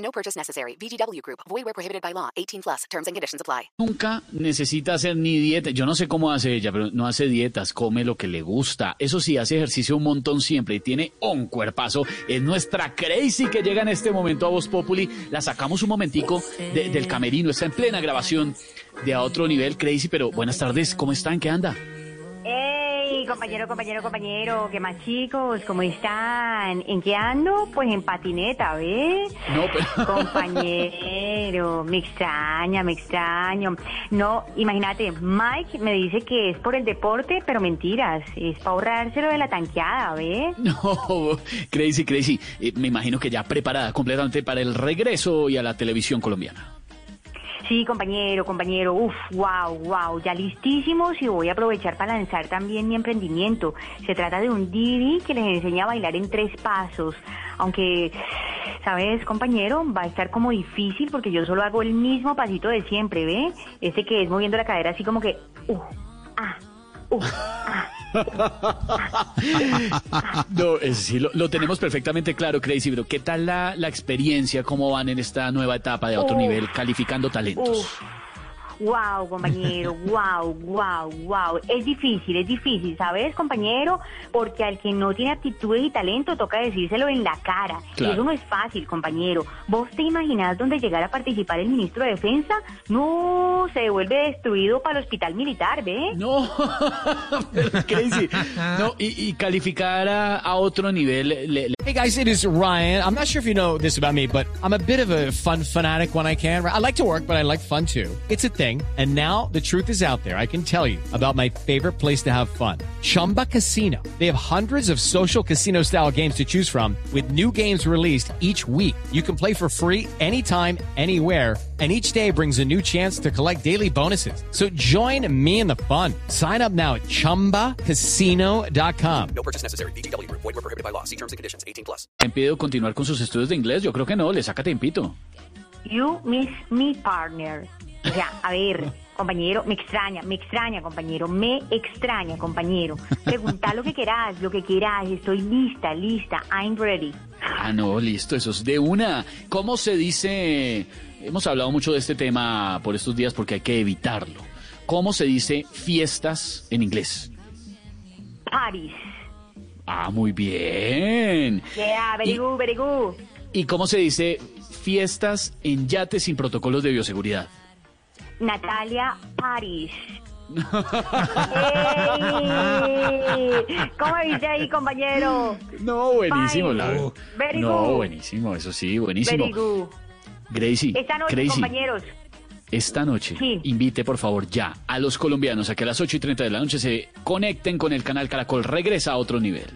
No purchase necessary. VGW Group. Void where prohibited by law. 18 plus. Terms and conditions apply. Nunca necesita hacer ni dieta. Yo no sé cómo hace ella, pero no hace dietas. Come lo que le gusta. Eso sí, hace ejercicio un montón siempre y tiene un cuerpazo. Es nuestra Crazy que llega en este momento a Voz Populi. La sacamos un momentico de- del camerino. Está en plena grabación de a otro nivel Crazy, pero buenas tardes. ¿Cómo están? ¿Qué anda? ¡Ey, compañero, compañero, compañero! ¿Qué más chicos? ¿Cómo están? ¿En qué ando? Pues en patineta, ¿ves? No, pero... Compañero, me extraña, me extraño. No, imagínate, Mike me dice que es por el deporte, pero mentiras, es para ahorrárselo de la tanqueada, ¿ves? No, Crazy, Crazy. Eh, me imagino que ya preparada completamente para el regreso y a la televisión colombiana. Sí, compañero, compañero, uf, wow, wow, ya listísimos y voy a aprovechar para lanzar también mi emprendimiento. Se trata de un DVD que les enseña a bailar en tres pasos, aunque, ¿sabes, compañero? Va a estar como difícil porque yo solo hago el mismo pasito de siempre, ¿ve? Ese que es moviendo la cadera así como que, uh, ah, uh. No, sí, lo, lo tenemos perfectamente claro, Crazy, pero ¿qué tal la, la experiencia? ¿Cómo van en esta nueva etapa de otro nivel, calificando talentos? Wow, compañero, wow, wow, wow. Es difícil, es difícil, ¿sabes, compañero? Porque al que no tiene aptitudes y talento toca decírselo en la cara. Claro. Y eso no es fácil, compañero. ¿Vos te imaginás dónde llegar a participar el ministro de Defensa? No, se devuelve destruido para el hospital militar, ¿ve? No, Crazy. No, y, y calificar a, a otro nivel, le- le- Hey guys, it is Ryan. I'm not sure if you know this about me, but I'm a bit of a fun fanatic when I can. I like to work, but I like fun too. It's a thing. And now the truth is out there. I can tell you about my favorite place to have fun. Chumba Casino. They have hundreds of social casino style games to choose from with new games released each week. You can play for free anytime, anywhere. And each day brings a new chance to collect daily bonuses. So join me in the fun. Sign up now at chumbacasino.com. No purchase necessary. VGW Group. Void were prohibited by law. See terms and conditions. 18 plus. le continuar con sus estudios de inglés. Yo creo que no, le saca tempito. You miss me, partner. O sea, a ver, compañero, me extraña, me extraña, compañero, me extraña, compañero. Pregunta lo que quieras, lo que quieras. Estoy lista, lista. I'm ready. Ah, no, listo, eso es de una. ¿Cómo se dice? Hemos hablado mucho de este tema por estos días porque hay que evitarlo. ¿Cómo se dice fiestas en inglés? Paris. Ah, muy bien. Yeah, very Y- good, very good. ¿Y cómo se dice fiestas en yates sin protocolos de bioseguridad? Natalia Paris. ¡Ey! ¿Cómo viste ahí, compañero? No, buenísimo. La- no, buenísimo, eso sí, buenísimo. Gracie, Esta noche, compañeros. esta noche Sí. invite por favor ya a los colombianos a que a las 8 y 30 de la noche se conecten con el canal Caracol. Regresa a otro nivel.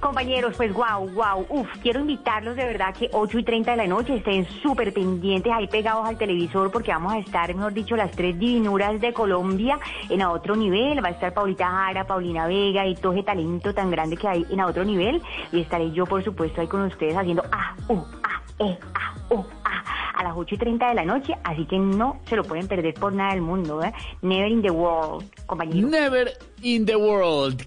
Compañeros, pues wow, wow, uf, quiero invitarlos de verdad que 8 y 30 de la noche estén súper pendientes ahí pegados al televisor porque vamos a estar, mejor dicho, las tres divinuras de Colombia en a otro nivel. Va a estar Paulita Jara, Paulina Vega y todo ese talento tan grande que hay en a otro nivel. Y estaré yo, por supuesto, ahí con ustedes haciendo ah, uh, ah, eh, ah, uh, ah, a las 8 y 30 de la noche. Así que no se lo pueden perder por nada del mundo, ¿eh? Never in the world, compañeros. Never in the world.